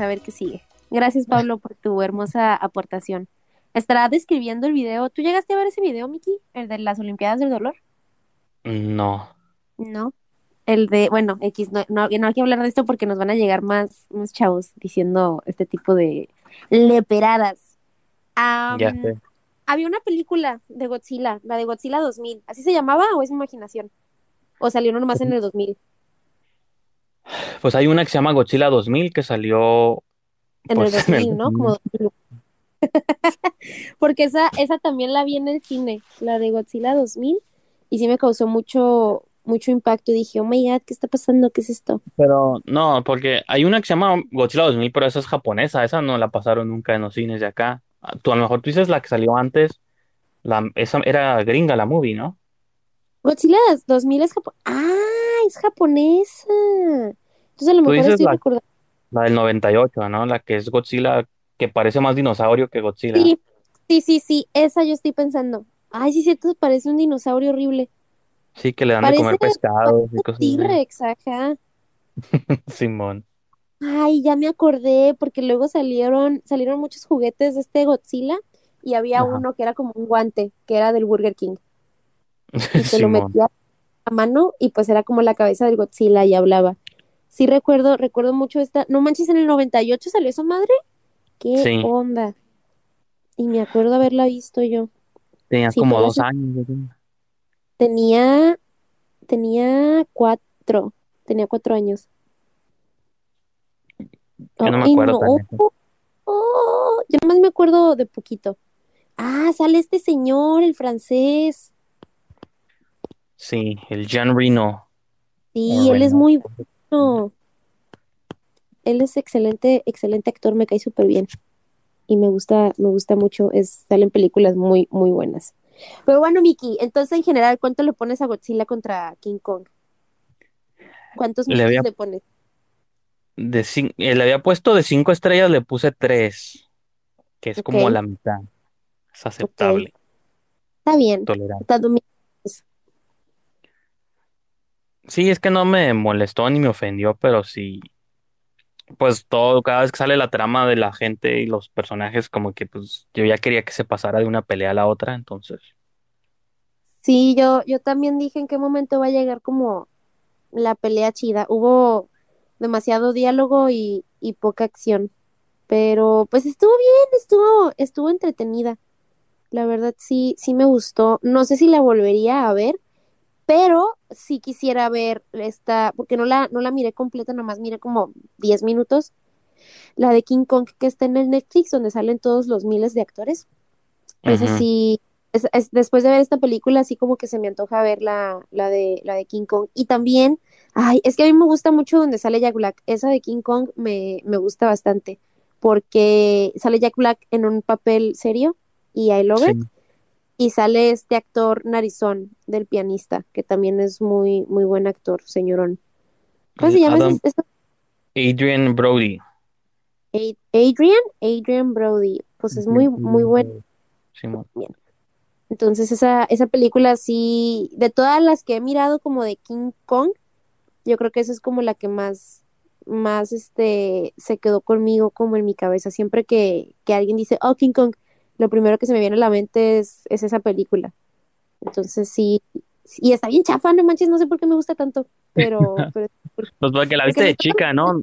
a ver qué sigue. Gracias, Pablo, por tu hermosa aportación. Estará describiendo el video. ¿Tú llegaste a ver ese video, Miki? ¿El de las Olimpiadas del Dolor? No. No. El de, bueno, X, no, no, no hay que hablar de esto porque nos van a llegar más, más chavos diciendo este tipo de leperadas. Ya sé. había una película de Godzilla, la de Godzilla 2000. ¿Así se llamaba o es imaginación? ¿O salió nomás en el 2000? Pues hay una que se llama Godzilla 2000 que salió En el pues en el 2000, ¿no? Como 2000. Porque esa, esa también la vi en el cine, la de Godzilla 2000, y sí me causó mucho, mucho impacto. Y dije, oh my god, ¿qué está pasando? ¿Qué es esto? Pero no, porque hay una que se llama Godzilla 2000, pero esa es japonesa, esa no la pasaron nunca en los cines de acá. Ah, Tú a lo mejor tú dices la que salió antes, la, esa era gringa la movie, ¿no? Godzilla 2000 es japonesa. ¡Ah! Es japonesa. Entonces a lo mejor estoy la, recordando. la del 98, ¿no? La que es Godzilla, que parece más dinosaurio que Godzilla. Sí, sí, sí, sí, esa yo estoy pensando. Ay, sí, cierto, parece un dinosaurio horrible. Sí, que le dan de Parece, comer pescados y cosas. T-Rex, ajá. Simón. Ay, ya me acordé, porque luego salieron, salieron muchos juguetes de este Godzilla y había Ajá. uno que era como un guante, que era del Burger King, y te lo metía a mano y pues era como la cabeza del Godzilla y hablaba. Sí recuerdo, recuerdo mucho esta, no manches, en el 98 salió esa madre, qué Sí, onda. Y me acuerdo haberla visto yo. tenía Sí, como dos años. tenía, tenía cuatro, tenía cuatro años. Yo no me Ay, acuerdo no, tan eso. oh, yo nomás me acuerdo de poquito. Ah, sale este señor, el francés. Sí, el Jean Reno. Sí, él es muy bueno. Él es excelente, excelente actor, me cae súper bien. Y me gusta, me gusta mucho. Es, salen películas muy, muy buenas. Pero bueno, Miki, entonces en general, ¿cuánto le pones a Godzilla contra King Kong? ¿Cuántos Le había, le pones? de eh, le había puesto de cinco estrellas, le puse tres, que es como la mitad. Es aceptable, Está bien. tolerable. Tanto mi- Sí, es que no me molestó ni me ofendió, pero sí, pues todo, cada vez que sale la trama de la gente y los personajes, como que pues yo ya quería que se pasara de una pelea a la otra, entonces. Sí, yo, yo también dije en qué momento va a llegar como la pelea chida. Hubo demasiado diálogo y, y poca acción. Pero pues estuvo bien, estuvo, estuvo entretenida. La verdad sí, sí me gustó. No sé si la volvería a ver, pero sí quisiera ver esta, porque no la, no la miré completa, nomás miré como 10 minutos. La de King Kong que está en el Netflix, donde salen todos los miles de actores. Esa sí, es, es- después de ver esta película, así como que se me antoja ver la, la de, la de King Kong. Y también, ay, es que a mí me gusta mucho donde sale Jack Black. Esa de King Kong me, me gusta bastante, porque sale Jack Black en un papel serio y I love it. Y sale este actor narizón del pianista, que también es muy, muy buen actor, señorón. ¿Cómo se llama Adam ese- Adrian Brody. Ad- Adrian, Adrian Brody. Pues es muy, muy buen. Bien. Entonces esa, esa película sí, de todas las que he mirado como de King Kong, yo creo que esa es como la que más, más este, se quedó conmigo como en mi cabeza. Siempre que, que alguien dice, oh, King Kong, lo primero que se me viene a la mente es, es esa película. Entonces sí, y está bien chafa, no manches, no sé por qué me gusta tanto, pero, pero Pues porque la porque viste de chica, ¿no?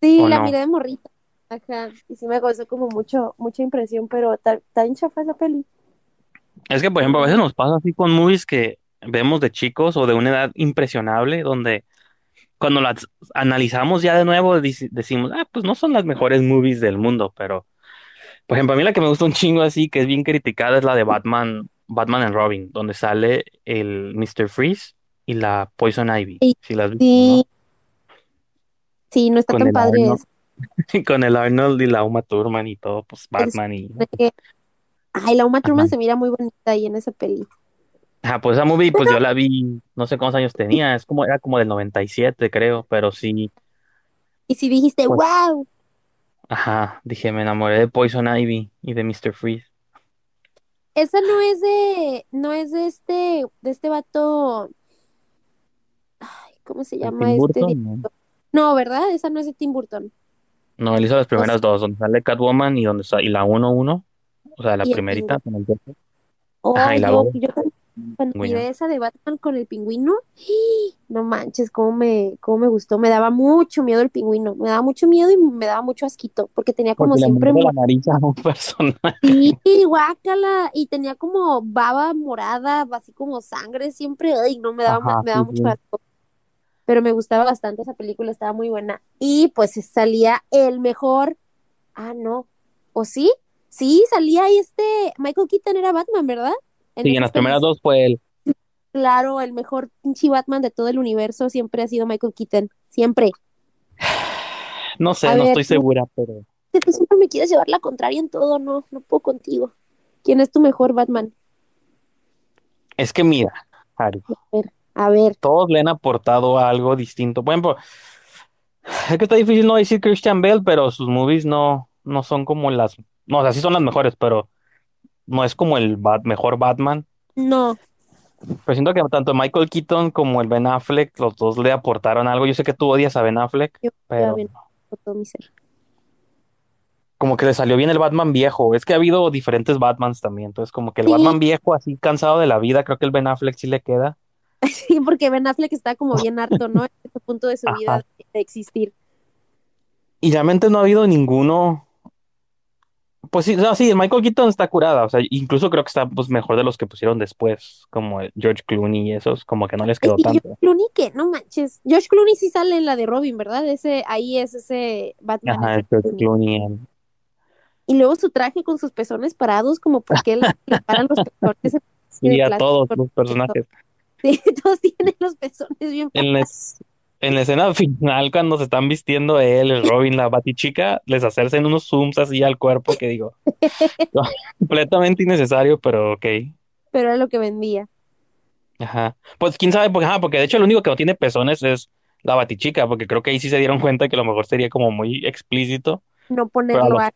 Sí, ¿O la no? miré de morrita. Ajá, y sí me causó como mucho, mucha impresión, pero está bien chafa esa peli. Es que, por ejemplo, a veces nos pasa así con movies que vemos de chicos o de una edad impresionable, donde cuando las analizamos ya de nuevo decimos, ah, pues no son las mejores movies del mundo, pero, por ejemplo, a mí la que me gusta un chingo así, que es bien criticada, es la de Batman, Batman and Robin, donde sale el Mr. Freeze y la Poison Ivy, Y si las viste, ¿no? sí, sí, no está Con tan padre Arnold, eso. con el Arnold y la Uma Thurman y todo, pues Es Batman y... ay, la Uma Ajá. Thurman se mira muy bonita ahí en esa peli. Ajá, pues esa movie, pues yo la vi, no sé cuántos años tenía, es como, era como del 97, creo, pero sí, Y si dijiste, pues, wow, ajá, dije, me enamoré de Poison Ivy y de Mr. Freeze. esa no es de, no es de este, de este vato, ay, ¿cómo se ¿El llama Tim este Burton? No. director? No, ¿verdad? Esa no es de Tim Burton. No, él hizo las O sea, primeras dos, donde sale Catwoman y donde sa- y la uno uno o sea, la y el primerita con el Joker. Ajá, Oh, y la yo, dos, yo también, cuando miré esa de Batman con el pingüino, no manches, cómo me, cómo me gustó. Me daba mucho miedo el pingüino. Me daba mucho miedo y me daba mucho asquito, porque tenía como Porque siempre la nariz a un personaje. Sí, guácala, y tenía como baba morada, así como sangre siempre, ay, no, me daba, Ajá, me daba sí, mucho asco, pero me gustaba bastante esa película, estaba muy buena. Y pues salía el mejor, ah, no, ¿o sí? Sí, salía ahí este, Michael Keaton era Batman, ¿verdad? Sí, en las primeras dos fue él. Claro, el mejor pinche Batman de todo el universo siempre ha sido Michael Keaton, siempre. No sé, A no ver, estoy segura, pero tú siempre me quieres llevar la contraria en todo, no, no puedo contigo. ¿Quién es tu mejor Batman? es que mira, Ari, A ver, a ver. todos le han aportado algo distinto. Por ejemplo, es que está difícil no decir Christian Bale, pero sus movies no, no son como las, no, o sea, sí son las mejores, pero no es como el Bat- mejor Batman. No, Pero siento que tanto Michael Keaton como el Ben Affleck, los dos le aportaron algo. Yo sé que tú odias a Ben Affleck, yo pero todo mi ser. como que le salió bien el Batman viejo. Es que ha habido diferentes Batmans también. Entonces, como que el Sí, Batman viejo, así cansado de la vida, creo que el Ben Affleck sí le queda. sí, porque Ben Affleck está como bien harto, ¿no? En este punto de su vida Ajá. de existir. Y realmente no ha habido ninguno. Pues sí, no, sí, el Michael Keaton está curada. O sea, incluso creo que está pues, mejor de los que pusieron después, como George Clooney y esos, como que no les quedó sí, George tanto. Clooney, que no manches. George Clooney sí sale en la de Robin, ¿verdad? Ese, ahí es ese Batman, Ajá, el George Clooney. Y luego su traje con sus pezones parados, como porque le paran los pezones Y a todos los personajes. Sí, todos tienen los pezones bien En la, es- en la escena final, cuando se están vistiendo él, el Robin, la Batichica, les hacen unos zooms así al cuerpo que digo, completamente innecesario, pero ok. pero era lo que vendía. Ajá. Pues quién sabe, porque, ajá, porque de hecho lo único que no tiene pezones es la Batichica, porque creo que ahí sí se dieron cuenta que a lo mejor sería como muy explícito, No pero a ponerlo los, a...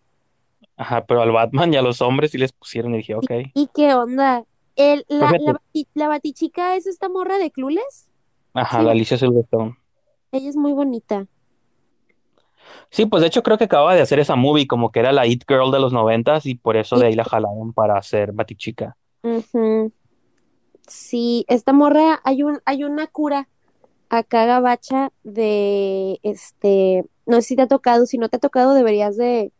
ajá, pero al Batman y a los hombres sí les pusieron y dije, ok. ¿Y qué onda? El, Pues la, bati- la batichica es esta morra de Clueless. ajá, Sí, la. Alicia Silverstone. Ella es muy bonita. Sí, pues de hecho creo que acababa de hacer esa movie, como que era la It Girl de los noventas y por eso de ahí la jalaron para hacer Batichica. ujú, Sí, esta morra, hay un, hay una cura acá gabacha de este, no sé si te ha tocado, si no te ha tocado deberías de,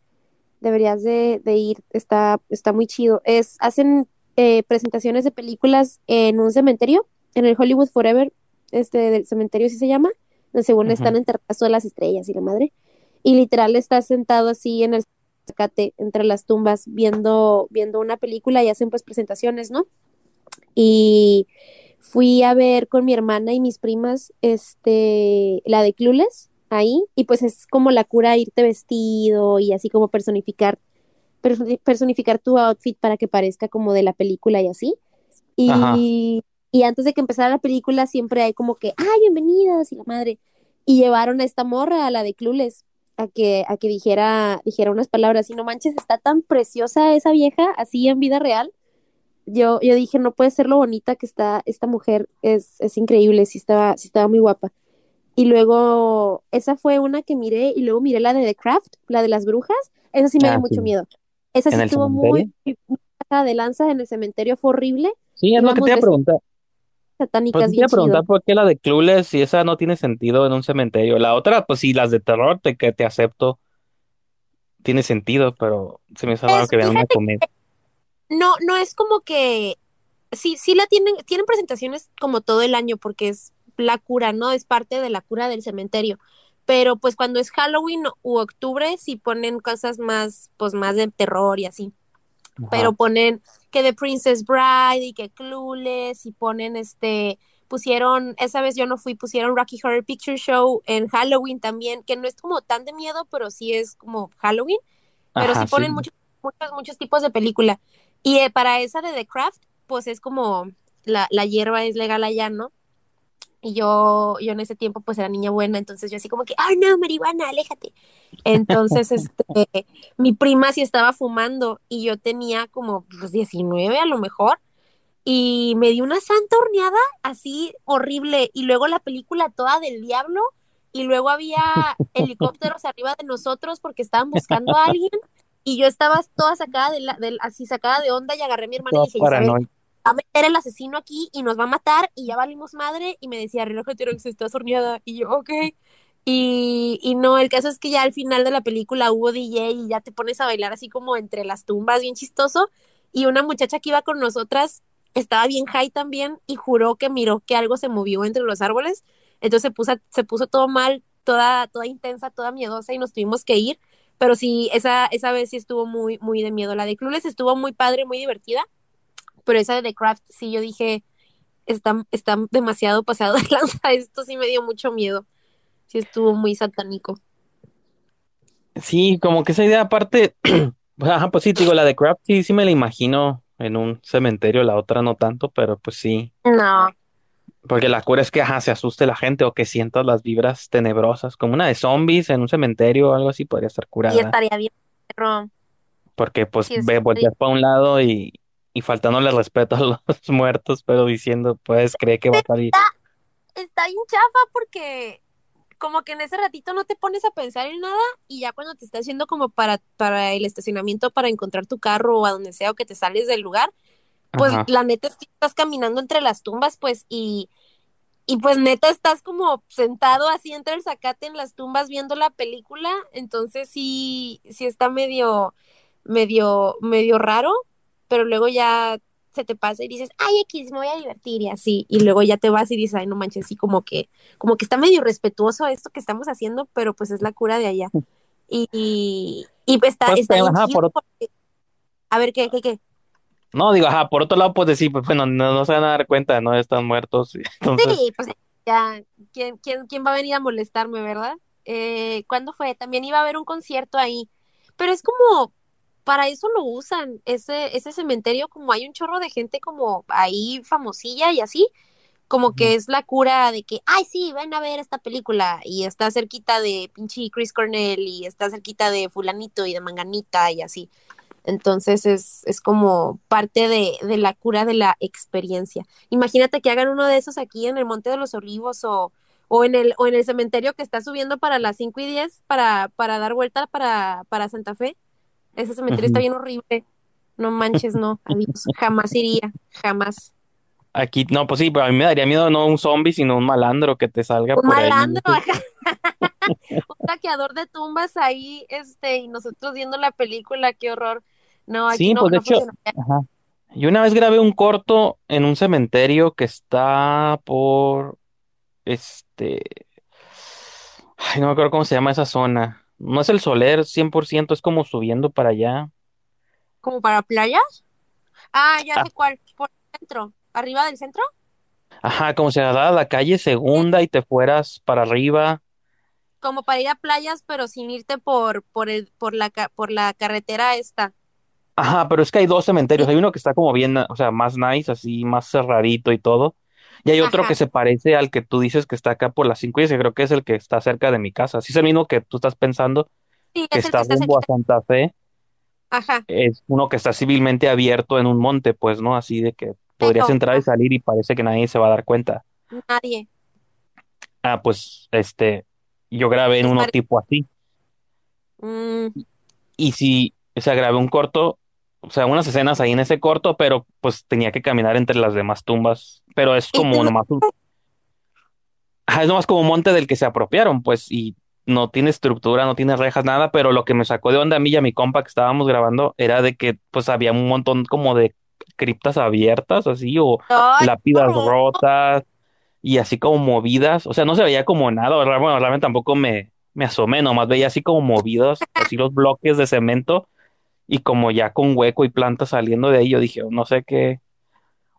deberías de, de ir, está, está muy chido. Es, hacen eh, presentaciones de películas en un cementerio, en el Hollywood Forever, este del cementerio sí se llama, donde según están enterradas todas las estrellas y la madre, y literal está sentado así en el zacate entre las tumbas viendo, viendo una película y hacen pues presentaciones, ¿no? Y fui a ver con mi hermana y mis primas, este, la de Clueless, ahí, y pues es como la cura irte vestido y así como personificar, perso- personificar tu outfit para que parezca como de la película y así. Ajá. Y, antes de que empezara la película siempre hay como que, ay, bienvenidos y la madre. Y llevaron a esta morra, a la de Clueless, a que, a que dijera, dijera unas palabras. Y no manches, está tan preciosa esa vieja, así en vida real. Yo, yo dije, no puede ser lo bonita que está esta mujer, es, es increíble, sí estaba, sí estaba muy guapa. Y luego, esa fue una que miré, y luego miré la de The Craft, la de las brujas, esa sí me dio Ah, mucho miedo. Esa ¿En sí estuvo muy, muy de lanza en el cementerio, fue horrible. Sí, es lo que te iba a vestidas Pues satánicas te iba bien a preguntar chido. por qué la de Clueless, si esa no tiene sentido en un cementerio. La otra, pues sí, las de terror, te, que te acepto, tiene sentido, pero se me hizo raro Es, que vean una comedia. no, no es como que, sí, sí la tienen, tienen presentaciones como todo el año porque es la cura, ¿no? Es parte de la cura del cementerio. Pero pues cuando es Halloween u octubre sí ponen cosas más, pues más de terror y así. Pero ponen que The Princess Bride y que Clueless y ponen este, pusieron, esa vez yo no fui, pusieron Rocky Horror Picture Show en Halloween también, que no es como tan de miedo, pero sí es como Halloween. pero sí ponen sí. muchos, muchos, muchos tipos de película. Y eh, para esa de The Craft, pues es como la, la hierba es legal allá, ¿no? Y yo, yo en ese tiempo pues era niña buena, entonces yo así como que, ay no, marihuana, aléjate. Entonces, este, mi prima sí estaba fumando y yo tenía como pues, 19 a lo mejor y me dio una santa horneada así horrible y luego la película toda del diablo y luego había helicópteros arriba de nosotros porque estaban buscando a alguien y yo estaba toda sacada de, la, de así sacada de onda y agarré a mi hermana y dije, Isabel, va a meter el asesino aquí y nos va a matar y ya valimos madre y me decía, reloj que se está sorneada y yo, ok. Y, y no, el caso es que ya al final de la película hubo DJ y ya te pones a bailar así como entre las tumbas, bien chistoso. Y una muchacha que iba con nosotras estaba bien high también y juró que miró que algo se movió entre los árboles. Entonces se puso, se puso todo mal, toda, toda intensa, toda miedosa y nos tuvimos que ir. Pero sí, esa, esa vez sí estuvo muy, muy de miedo. La de Clueless estuvo muy padre, muy divertida. Pero esa de The Craft, sí, yo dije, está, está demasiado pasado de lanza. Esto sí me dio mucho miedo. Sí estuvo muy satánico. Sí, como que esa idea aparte, ajá, pues sí, digo, la de Craft sí, sí me la imagino en un cementerio, la otra no tanto, pero pues sí. No. Porque la cura es que ajá, se asuste la gente o que sientas las vibras tenebrosas, como una de zombies en un cementerio o algo así podría estar curada. Y estaría bien, pero... Porque pues ve, volteas para un lado y, y faltándole respeto a los muertos, pero diciendo, pues cree que va a salir. Está, está bien chafa porque como que en ese ratito no te pones a pensar en nada y ya cuando te estás haciendo como para, para el estacionamiento, para encontrar tu carro o a donde sea o que te sales del lugar, pues Ajá. la neta estás caminando entre las tumbas, pues, y, y pues neta estás como sentado así entre el zacate en las tumbas viendo la película, entonces sí, sí está medio, medio, medio raro, pero luego ya se te pasa y dices, ay, X, me voy a divertir y así, y luego ya te vas y dices, ay, no manches, así como que, como que está medio respetuoso esto que estamos haciendo, pero pues es la cura de allá. Y, y, y pues está, Pues, está bien ajá, por, porque, a ver, ¿qué, qué, qué? no, digo, ajá, por otro lado, pues decir, pues bueno, no, no se van a dar cuenta, no están muertos, entonces, Sí, pues ya, ¿quién, quién, quién va a venir a molestarme, verdad? Eh, ¿cuándo fue? También iba a haber un concierto ahí, pero es como, para eso lo usan, ese, ese cementerio, como hay un chorro de gente como ahí famosilla y así, como que es la cura de que, ay, sí, ven a ver esta película y está cerquita de pinche Chris Cornell y está cerquita de fulanito y de manganita y así. Entonces es, es como parte de, de la cura de la experiencia. Imagínate que hagan uno de esos aquí en el Monte de los Olivos o, o, en, el, o en el cementerio que está subiendo para las 5 y 10 para, para dar vuelta para, para Santa Fe. Ese cementerio está bien horrible. No manches, no, adiós. Jamás iría, jamás. Aquí, no, pues sí, pero a mí me daría miedo no un zombie, sino un malandro que te salga Un por ahí. malandro, ajá. un saqueador de tumbas ahí, este, y nosotros viendo la película, qué horror. No, aquí Sí, no, pues de hecho, ajá. Yo una vez grabé un corto en un cementerio que está por, este, ay, no me acuerdo cómo se llama esa zona. No es el Soler 100%, es como subiendo para allá. ¿Como para playa? Ah, ya Ah, sé cuál, por el centro, arriba del centro, Ajá, como si agarraras la calle Sí, segunda y te fueras para arriba. como para ir a playas, pero sin irte por, por el, por la, por la carretera esta. Ajá, pero es que hay dos cementerios. Sí, Hay uno que está como bien, o sea, más nice, así, más cerradito y todo. Y hay otro que se parece al que tú dices que está acá por las 5 y ese creo que es el que está cerca de mi casa. Sí es el mismo que tú estás pensando, sí, que es el que está está rumbo a. Santa Fe. Ajá, Es uno que está civilmente abierto en un monte, pues, ¿no? Así de que podrías pero entrar y salir y parece que nadie se va a dar cuenta. nadie. Ah, pues, este, yo grabé en Es uno tipo así. mm, Y sí, o sea, grabé un corto, o sea, unas escenas ahí en ese corto, pero pues tenía que caminar entre las demás tumbas. Pero es como nomás un, ajá, es nomás como un monte del que se apropiaron, pues, y no tiene estructura, no tiene rejas, nada, pero lo que me sacó de onda a mí y a mi compa que estábamos grabando era de que pues había un montón como de criptas abiertas, así, o ay, lápidas rotas y así como movidas, o sea, no se veía como nada, bueno, realmente tampoco me, me asomé, nomás veía así como movidos, así los bloques de cemento y como ya con hueco y plantas saliendo de ahí, yo dije, no sé qué,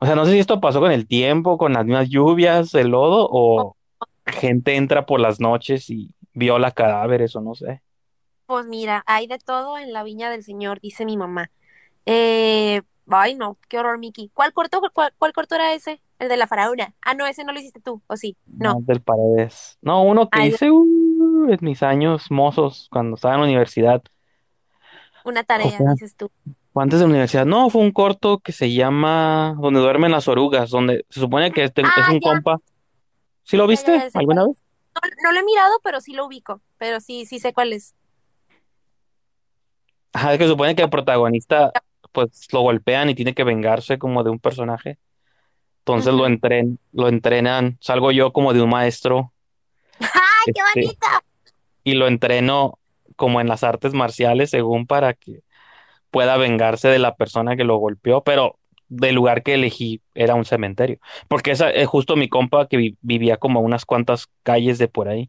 o sea, no sé si esto pasó con el tiempo, con las mismas lluvias, el lodo, o gente entra por las noches y viola cadáveres, o no sé. Pues mira, hay de todo en la viña del Señor, dice mi mamá. Eh, ay, no, qué horror, Miki. ¿Cuál corto, cuál, cuál corto era ese? El de la faraona. Ah, no, ese no lo hiciste tú, ¿o sí? No. No, del Paredes. No, uno que Ay, hice uh, en mis años mozos, cuando estaba en la universidad, una o tarea, sea, dices tú. antes de la universidad. No, fue un corto que se llama Donde duermen las orugas, donde se supone que este- es Ah, un ya, compa. ¿Sí lo ya, viste ya alguna vez? No, no lo he mirado, pero sí lo ubico. Pero sí, sí sé cuál es. Ajá, es que supone que el protagonista, pues lo golpean y tiene que vengarse como de un personaje. Entonces lo entren, lo entrenan, salgo yo como de un maestro, ¡Ay, qué este, bonito! y lo entreno como en las artes marciales, según para que pueda vengarse de la persona que lo golpeó, pero del lugar que elegí era un cementerio, porque esa es justo mi compa que vi- vivía como a unas cuantas calles de por ahí.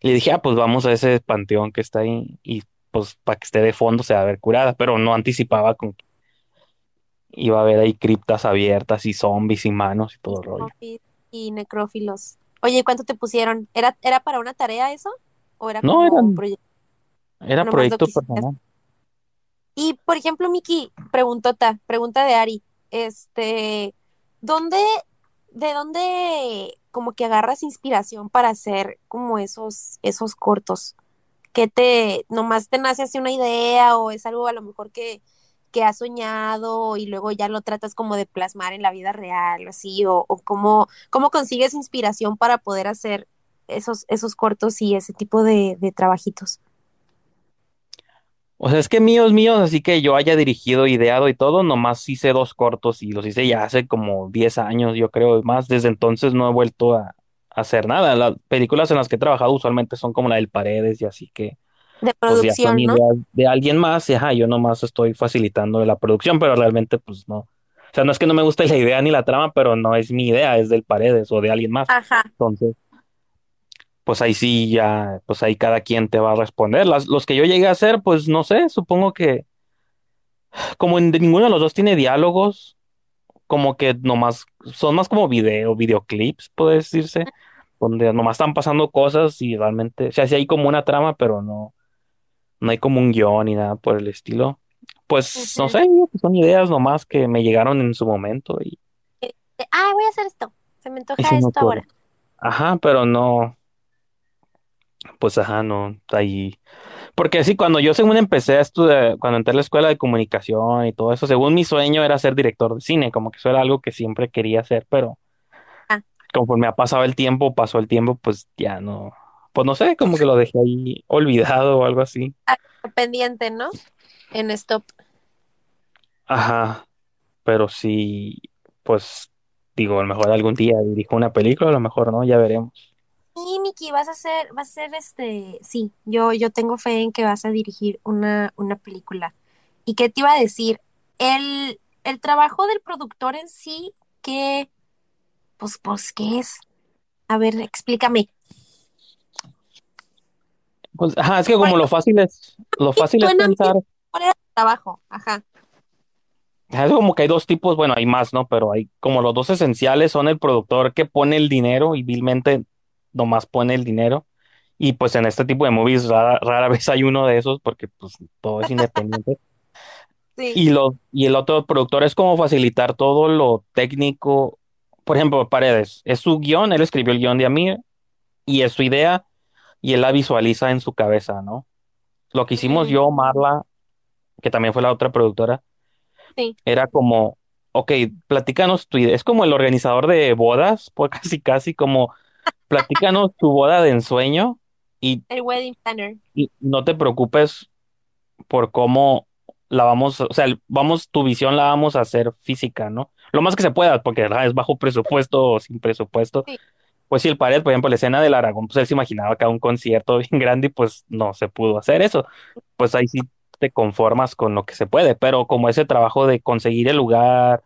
Y le dije, ah, pues vamos a ese panteón que está ahí y pues para que esté de fondo se va a ver curada, pero no anticipaba con que iba a haber ahí criptas abiertas y zombies y manos y todo el rollo. y necrófilos. Oye, ¿cuánto te pusieron? ¿Era, era para una tarea eso? ¿O era No, como eran, proyecto? Era proyecto personal. Y, por ejemplo, Miki, preguntota, pregunta de Ari, este, ¿dónde, de dónde como que agarras inspiración para hacer como esos, esos cortos? ¿Qué te, nomás te nace así una idea o es algo a lo mejor que, que has soñado y luego ya lo tratas como de plasmar en la vida real o así? ¿O, o cómo, cómo consigues inspiración para poder hacer esos, esos cortos y ese tipo de, de trabajitos? O sea, es que míos, míos, así que yo haya dirigido, ideado y todo, nomás hice dos cortos y los hice ya hace como 10 años, yo creo, más. Desde entonces no he vuelto a, a hacer nada. Las películas en las que he trabajado usualmente son como la del Paredes y así que, De pues ya son producción, ¿no? ideas de alguien más y ajá, yo nomás estoy facilitando la producción, pero realmente pues no. O sea, no es que no me guste la idea ni la trama, pero no es mi idea, es del Paredes o de alguien más. Ajá. Entonces, pues ahí sí ya, pues ahí cada quien te va a responder. Las, los que yo llegué a hacer, pues no sé, supongo que como en, de ninguno de los dos tiene diálogos, como que nomás son más como video, videoclips, puede decirse, donde nomás están pasando cosas y realmente, o sea, sí hay como una trama, pero no, no hay como un guion ni nada por el estilo. Pues no sé, que son ideas nomás que me llegaron en su momento y, de, ah, voy a hacer esto, se me antoja esto ahora. Ajá, pero no, pues ajá, no, ahí. Porque sí, cuando yo según empecé a estudiar, cuando entré a la escuela de comunicación y todo eso, según mi sueño era ser director de cine, como que eso era algo que siempre quería hacer, pero Ah, conforme ha pasado el tiempo, pasó el tiempo, pues ya no, pues no sé, como que lo dejé ahí olvidado o algo así. ah, pendiente, ¿no? En stop. Ajá, pero sí, pues digo, a lo mejor algún día dirijo una película, a lo mejor no, ya veremos. Y Miki, vas a hacer, vas a hacer este, sí, yo, yo tengo fe en que vas a dirigir una, una película. ¿Y qué te iba a decir? El, el trabajo del productor en sí, ¿qué, pues, pues, qué es? A ver, explícame. Pues, ajá, es que como lo fácil es, lo fácil es pensar, ¿cuál era tu trabajo? Ajá. es como que hay dos tipos, bueno, hay más, ¿no? Pero hay como los dos esenciales son el productor que pone el dinero y vilmente nomás pone el dinero. Y pues en este tipo de movies rara, rara vez hay uno de esos porque pues todo es independiente. Sí. Y, lo, y el otro productor es como facilitar todo lo técnico. Por ejemplo, Paredes, es su guion, él escribió el guion de Amir y es su idea y él la visualiza en su cabeza, ¿no? Lo que hicimos Mm, yo, Marla, que también fue la otra productora, sí. era como, ok, platícanos tu idea. Es como el organizador de bodas, pues casi casi como, platícanos tu boda de ensueño y, El wedding planner. y no te preocupes por cómo la vamos, o sea, vamos, tu visión la vamos a hacer física, ¿no? Lo más que se pueda, porque ah, es bajo presupuesto o sin presupuesto. Sí, Pues si el Pared, por ejemplo, la escena del Aragón, pues él se imaginaba que era un concierto bien grande y pues no se pudo hacer eso. Pues ahí sí te conformas con lo que se puede, pero como ese trabajo de conseguir el lugar,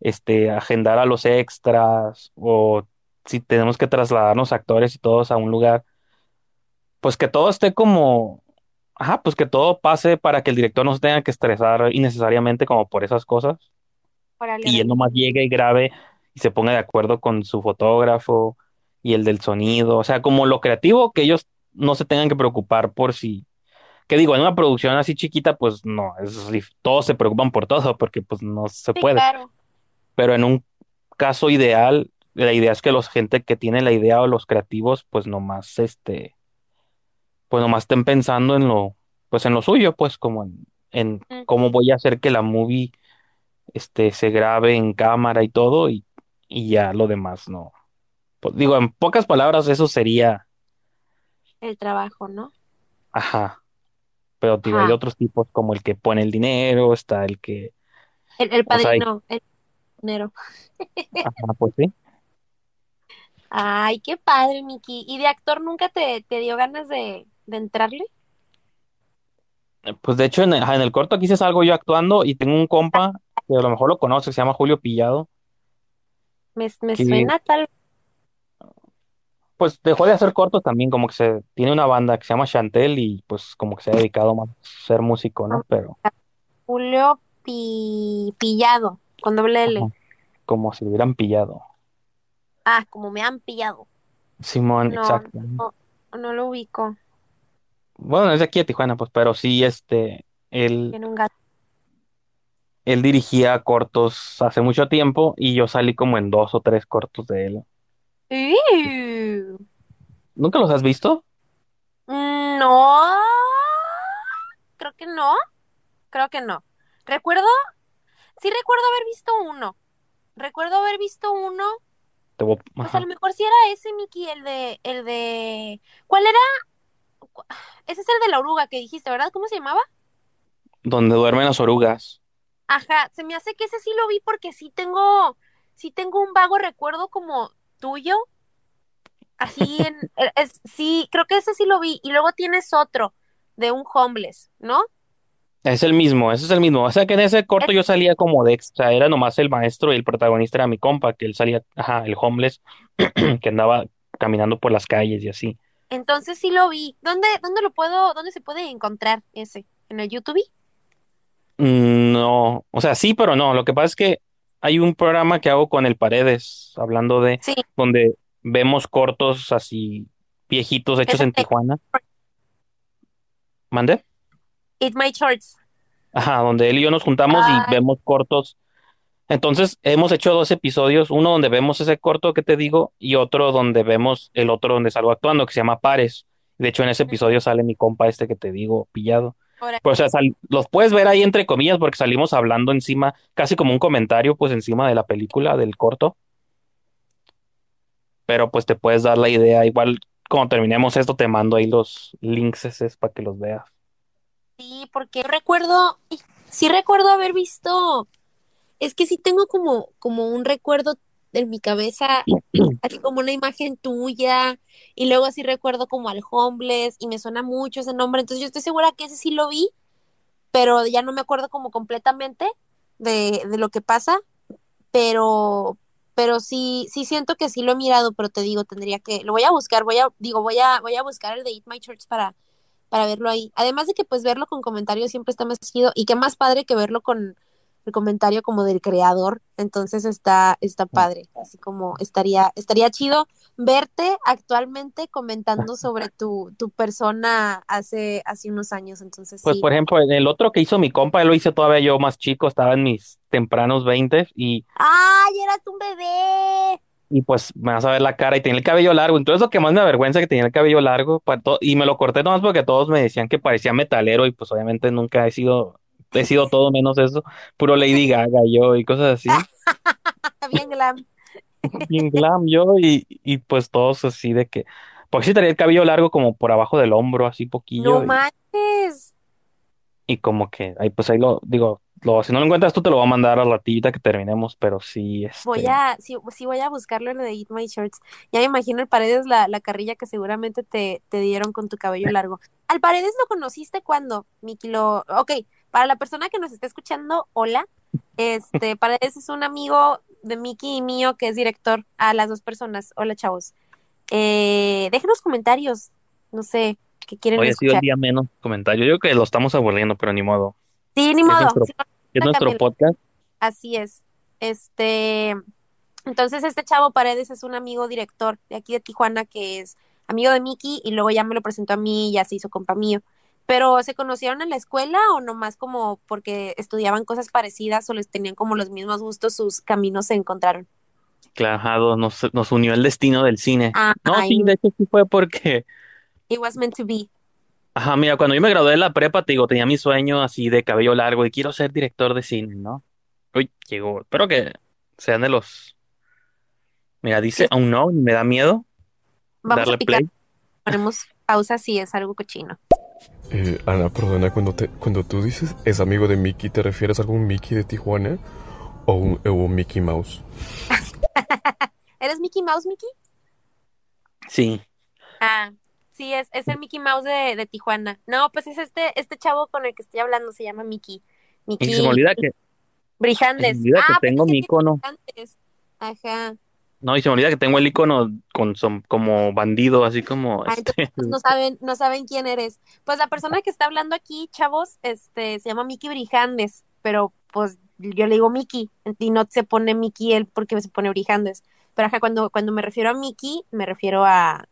este, agendar a los extras, o si tenemos que trasladarnos actores y todos a un lugar, pues que todo esté como Ajá, pues que todo pase para que el director no se tenga que estresar innecesariamente como por esas cosas. Y él nomás llegue y grabe y se ponga de acuerdo con su fotógrafo y el del sonido, o sea, como lo creativo, que ellos no se tengan que preocupar por si, que digo, en una producción así chiquita, pues no, es, todos se preocupan por todo porque pues no se Sí, puede, claro. pero en un caso ideal, la idea es que los gente que tiene la idea o los creativos, pues nomás este pues nomás estén pensando en lo, pues en lo suyo, pues como en, en Mm, cómo voy a hacer que la movie este se grabe en cámara y todo y, y ya lo demás no. Pues, digo, en pocas palabras eso sería, el trabajo, ¿no? Ajá. Pero digo, hay otros tipos como el que pone el dinero, está el que, El, el o sea, hay- padrino, el dinero. ajá, pues sí. Ay, qué padre, Miki. ¿Y de actor nunca te, te dio ganas de, de entrarle? Pues de hecho en el, en el corto aquí se salgo yo actuando y tengo un compa que a lo mejor lo conoce, se llama Julio Pillado, Me, me que suena tal pues dejó de hacer cortos también, como que se tiene una banda que se llama Chantel y pues como que se ha dedicado más a ser músico, ¿no? Pero Julio Pi- Pillado, con doble ajá, L. como si lo hubieran pillado. Ah, como me han pillado. Simón, No, exacto. no, no lo ubico. Bueno, es de aquí de Tijuana, pues, pero sí, este, él, Tiene un gato. él dirigía cortos hace mucho tiempo y yo salí como en dos o tres cortos de él. ¡Ew! ¿Nunca los has visto? Mm, No, creo que no, creo que no. Recuerdo, sí recuerdo haber visto uno. Recuerdo haber visto uno, Te voy- pues a lo mejor sí era ese, Miki, el de, el de, ¿cuál era? Ese es el de la oruga que dijiste, ¿verdad? ¿Cómo se llamaba? Donde duermen las orugas. Ajá, se me hace que ese sí lo vi porque sí tengo, sí tengo un vago recuerdo como tuyo, así en, e, es, sí, creo que ese sí lo vi. Y luego tienes otro de un homeless, ¿no? Es el mismo, ese es el mismo. O sea que en ese corto yo salía como de extra, era nomás el maestro y el protagonista era mi compa, que él salía, ajá, el homeless, que andaba caminando por las calles y así. Entonces sí lo vi. ¿Dónde, dónde lo puedo, dónde se puede encontrar ese? ¿En el YouTube? Mm, No, o sea, sí, pero no. Lo que pasa es que hay un programa que hago con el Paredes, hablando de, Sí, donde vemos cortos así viejitos hechos en Tijuana. ¿Mande? Eat My Shorts. Ajá, donde él y yo nos juntamos y vemos cortos. Entonces, hemos hecho dos episodios, uno donde vemos ese corto que te digo y otro donde vemos el otro donde salgo actuando, que se llama Pares. De hecho, en ese episodio sale mi compa este que te digo, pillado. Pues, o sea, los puedes ver ahí entre comillas porque salimos hablando encima, casi como un comentario, pues encima de la película, del corto. Pero pues te puedes dar la idea. Igual, cuando terminemos esto, te mando ahí los links para que los veas. Sí, porque recuerdo, sí recuerdo haber visto, es que sí tengo como, como un recuerdo en mi cabeza, así como una imagen tuya, y luego así recuerdo como al homeless, y me suena mucho ese nombre, entonces yo estoy segura que ese sí lo vi, pero ya no me acuerdo como completamente de, de lo que pasa, pero, pero sí, sí siento que sí lo he mirado, pero te digo, tendría que, lo voy a buscar, voy a, digo, voy a, voy a buscar el de Eat My Church para, para verlo ahí. Además de que pues verlo con comentarios siempre está más chido, y qué más padre que verlo con el comentario como del creador, entonces está, está padre, así como estaría, estaría chido verte actualmente comentando sobre tu, tu persona hace, hace unos años, entonces Pues, sí. por ejemplo, en el otro que hizo mi compa, él lo hice todavía yo más chico, estaba en mis tempranos 20 y, ¡Ay, eras un bebé! Y pues me vas a ver la cara y tenía el cabello largo. Entonces, lo que más me avergüenza es que tenía el cabello largo y me lo corté nomás porque todos me decían que parecía metalero y pues obviamente nunca he sido, he sido todo menos eso, puro Lady Gaga yo y cosas así. Bien glam. bien glam yo y, y pues todos así de que, pues sí tenía el cabello largo como por abajo del hombro, así No poquillo y, manches. y como que, ahí pues ahí lo digo, lo, si no lo encuentras tú te lo voy a mandar a la tibita que terminemos, pero sí, Voy este, a, sí, sí voy a buscarlo en lo de Eat My Shorts. Ya me imagino el Paredes la, la carrilla que seguramente te, te dieron con tu cabello largo. ¿Al Paredes lo conociste cuándo, Miki? Lo... Ok, para la persona que nos está escuchando, hola. Este, Paredes es un amigo de Miki y mío que es director. A las dos personas. Hola, chavos. Eh, déjenos comentarios. No sé, qué quieren hoy ha sido el día menos comentario, yo creo que lo estamos aburriendo, pero ni modo, Sí, ni es modo. nuestro, no, es nuestro podcast, Así es. Este, entonces este chavo Paredes es un amigo director de aquí de Tijuana que es amigo de Miki y luego ya me lo presentó a mí y ya se hizo compa mío. Pero ¿se conocieron en la escuela o nomás como porque estudiaban cosas parecidas o les tenían como los mismos gustos, sus caminos se encontraron? claro, nos, nos unió el destino del cine. No, Ay, sí, de hecho sí fue porque, it was meant to be. Ajá, mira, cuando yo me gradué de la prepa, te digo, tenía mi sueño así de cabello largo y quiero ser director de cine, ¿no? Uy, llegó. Espero que sean de los. Mira, dice aún no, y me da miedo vamos a darle picar, play. ponemos. pausa si es algo cochino. Eh, Ana, perdona, cuando, te, cuando tú dices es amigo de Mickey, ¿te refieres a algún Mickey de Tijuana o un, o un Mickey Mouse? ¿Eres Mickey Mouse, Mickey? Sí. Ah, sí, es, es el Mickey Mouse de, de Tijuana. No, pues es este, este chavo con el que estoy hablando, se llama Mickey. Mickey Y se me olvida que, Brijandes. se me olvida que ah, tengo pensé mi icono. Ajá. No, y se me olvida que tengo el icono con som- como bandido, así como Ah, este. entonces no saben, no saben quién eres. Pues la persona que está hablando aquí, chavos, este, se llama Mickey Brijandes, pero pues yo le digo Mickey, y no se pone Mickey él porque se pone Brijandes. Pero ajá, cuando, cuando me refiero a Mickey, me refiero a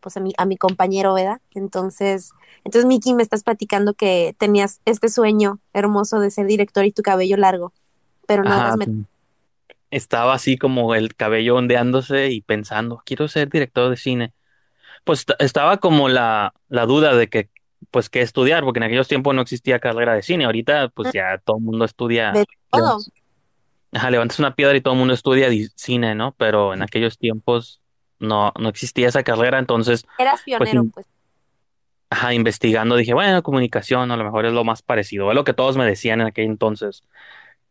pues a mi, a mi compañero, ¿verdad? Entonces, entonces Mickey me estás platicando que tenías este sueño hermoso de ser director y tu cabello largo, pero no Ajá, met- sí. Estaba así como el cabello ondeándose y pensando, quiero ser director de cine. Pues estaba como la, la duda de que, pues, qué estudiar, porque en aquellos tiempos no existía carrera de cine. Ahorita, pues, ya todo el mundo estudia, de todo. ajá, levantas una piedra y todo el mundo estudia di- cine, ¿no? Pero en aquellos tiempos no, no existía esa carrera, entonces, Eras pues, pionero, pues. ajá, investigando dije, bueno, comunicación a lo mejor es lo más parecido, es lo que todos me decían en aquel entonces.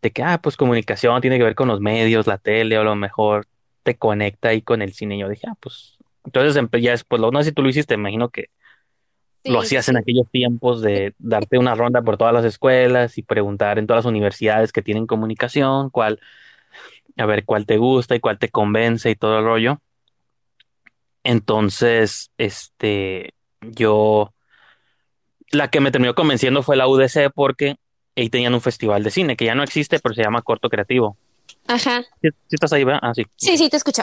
de que, ah, pues comunicación tiene que ver con los medios, la tele, o a lo mejor te conecta ahí con el cine. Y yo dije, ah, pues, entonces ya después, no sé si tú lo hiciste, me imagino que lo Sí, hacías en aquellos tiempos de darte una ronda por todas las escuelas y preguntar en todas las universidades que tienen comunicación, cuál, a ver cuál te gusta y cuál te convence y todo el rollo. Entonces, este, yo, la que me terminó convenciendo fue la UDC porque ahí tenían un festival de cine que ya no existe, pero se llama Corto Creativo. Ajá. ¿Sí, sí estás ahí, verdad? Ah, sí. Sí, sí, te escucho.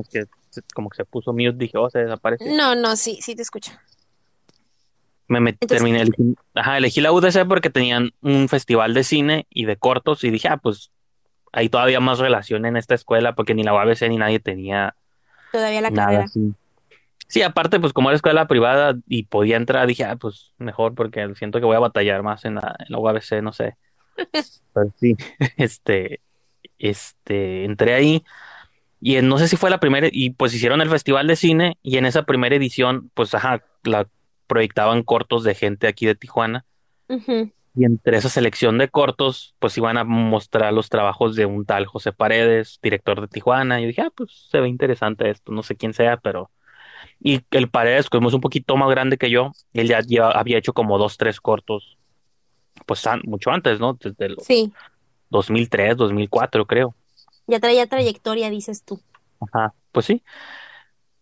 Es que se- como que se puso mute, dije, oh, se desaparece. No, no, sí, sí te escucho. Me Entonces- terminé, elegí, ajá, elegí la UDC porque tenían un festival de cine y de cortos y dije, ah, pues hay todavía más relación en esta escuela porque ni la UABC ni nadie tenía Todavía la nada carrera. Sí, aparte, pues como era escuela privada y podía entrar, dije, ah, pues mejor porque siento que voy a batallar más en la, en la UABC, no sé. Pero sí, este, este, entré ahí. Y en- no sé si fue la primera, y pues hicieron el festival de cine, y en esa primera edición, pues ajá, la proyectaban cortos de gente aquí de Tijuana. Y entre esa selección de cortos, pues iban a mostrar los trabajos de un tal José Paredes, director de Tijuana, y yo dije, ah, pues se ve interesante esto, no sé quién sea, pero... Y el Paredes, como es un poquito más grande que yo, él ya lleva- había hecho como dos, tres cortos, pues an- mucho antes, ¿no? Desde el Sí, 2003, 2004, creo. ya traía trayectoria, dices tú. Ajá, pues sí.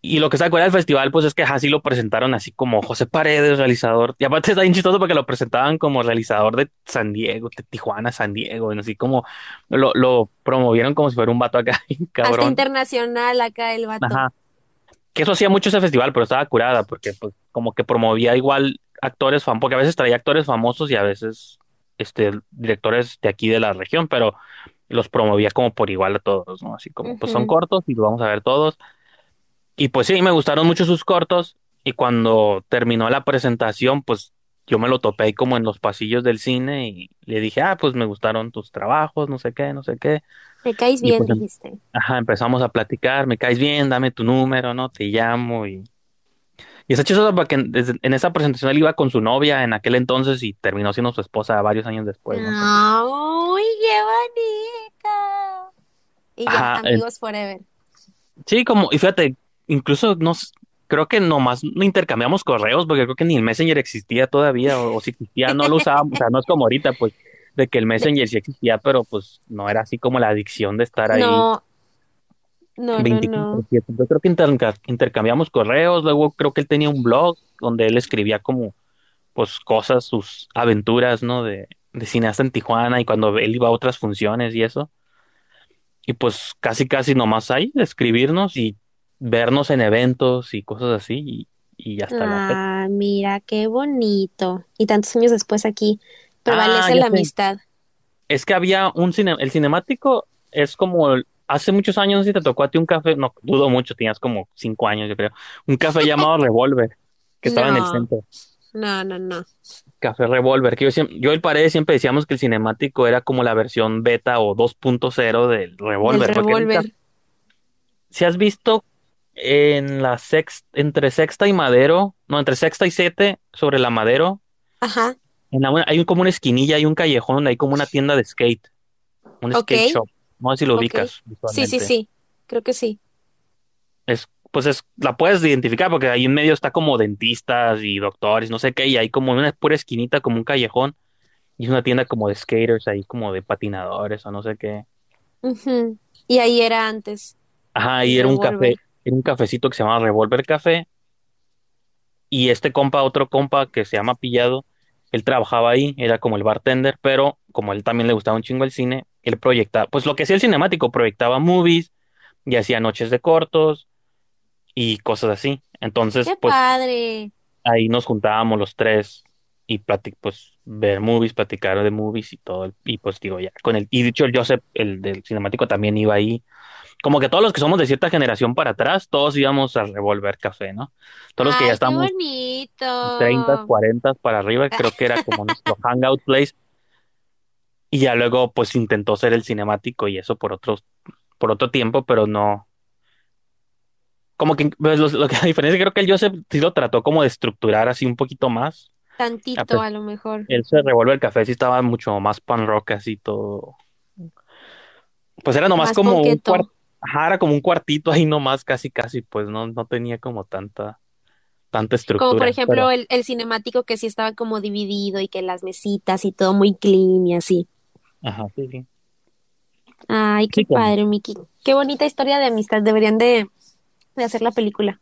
Y lo que se acuerda del festival, pues es que así lo presentaron así como José Paredes, realizador. Y aparte está bien chistoso porque lo presentaban como realizador de San Diego, de Tijuana, San Diego, y así como lo, lo promovieron como si fuera un vato acá, Hasta internacional acá el vato. Ajá. Que eso hacía mucho ese festival, pero estaba curada porque pues como que promovía igual actores famosos, porque a veces traía actores famosos y a veces este directores de aquí de la región, pero los promovía como por igual a todos, ¿no? Así como pues son cortos y los vamos a ver todos. Y pues sí, me gustaron mucho sus cortos y cuando terminó la presentación, pues yo me lo topé como en los pasillos del cine y le dije, ah, pues me gustaron tus trabajos, no sé qué, no sé qué. Me caes Y bien, pues em- dijiste. Ajá, empezamos a platicar, me caes bien, dame tu número, ¿no? Te llamo y... Y está chistoso porque en, en esa presentación él iba con su novia en aquel entonces y terminó siendo su esposa varios años después, ¿no? ¡Ay, qué bonito! Y ya, Ajá, amigos forever. sí, como, y fíjate, incluso nos, creo que nomás no intercambiamos correos porque creo que ni el Messenger existía todavía o, o si existía no lo usábamos, o sea, no es como ahorita, pues, de que el Messenger sí existía, pero pues no era así como la adicción de estar ahí. No, no, no, 24 no. Yo creo que interca- intercambiamos correos, luego creo que él tenía un blog donde él escribía como pues cosas, sus aventuras, ¿no? De, de cineasta en Tijuana y cuando él iba a otras funciones y eso. Y pues casi casi nomás ahí, escribirnos y vernos en eventos y cosas así y, y hasta la. Ah, mira, qué bonito. Y tantos años después aquí prevalece Ah, la sé. amistad. Es que había un cine, el cinemático es como el- hace muchos años, no sé si te tocó a ti un café, no, dudo mucho, tenías como cinco años, yo creo, un café llamado Revolver, que estaba en el centro. No, no, no. Café Revolver, que yo, siempre, yo y el Paredes siempre decíamos que el cinemático era como la versión beta o 2.0 del Revolver. Revólver. ca- si has visto en la sexta, entre sexta y Madero, no, entre sexta y siete, sobre la Madero, Ajá, en la- hay como una esquinilla, hay un callejón donde hay como una tienda de skate, un skate shop. No sé si lo Ok. ubicas sí, sí, sí, creo que sí. Es, pues es, la puedes identificar porque ahí en medio está como dentistas y doctores, no sé qué, y hay como una pura esquinita, como un callejón, y es una tienda como de skaters, ahí como de patinadores o no sé qué. Y ahí era antes. Ajá, y era un café, un cafecito que se llama Revolver Café, y este compa, otro compa que se llama Pillado, él trabajaba ahí, era como el bartender, pero como él también le gustaba un chingo el cine, él proyectaba, pues lo que hacía el cinemático, proyectaba movies, y hacía noches de cortos, y cosas así. Entonces, ¡Qué pues padre! ahí nos juntábamos los tres y platic, pues ver movies, platicar de movies y todo. Y pues digo, ya, con el, y dicho el Joseph, el del cinemático también iba ahí. Como que todos los que somos de cierta generación para atrás, todos íbamos a Revolver Café, ¿no? Todos los que ya ¡Ay, qué estamos bonito! 30, 40 para arriba, creo que era como nuestro hangout place. Y ya luego, pues intentó ser el cinemático y eso por otros, por otro tiempo, pero no. Como que, pues, lo, lo que la diferencia, creo que el Joseph sí lo trató como de estructurar así un poquito más. Tantito Ah, pues, a lo mejor. Él se revuelve el café, sí estaba mucho más pan rock, así todo. Pues era nomás Más como un cuarto, ajá, era como un cuartito ahí nomás, casi, casi, pues no, no tenía como tanta, tanta estructura. Como por ejemplo pero- el, el cinemático que sí estaba como dividido y que las mesitas y todo muy clean y así. ajá, sí, sí. Ay, qué Sí, como- padre, Miki. Qué bonita historia de amistad. Deberían de, de hacer la película.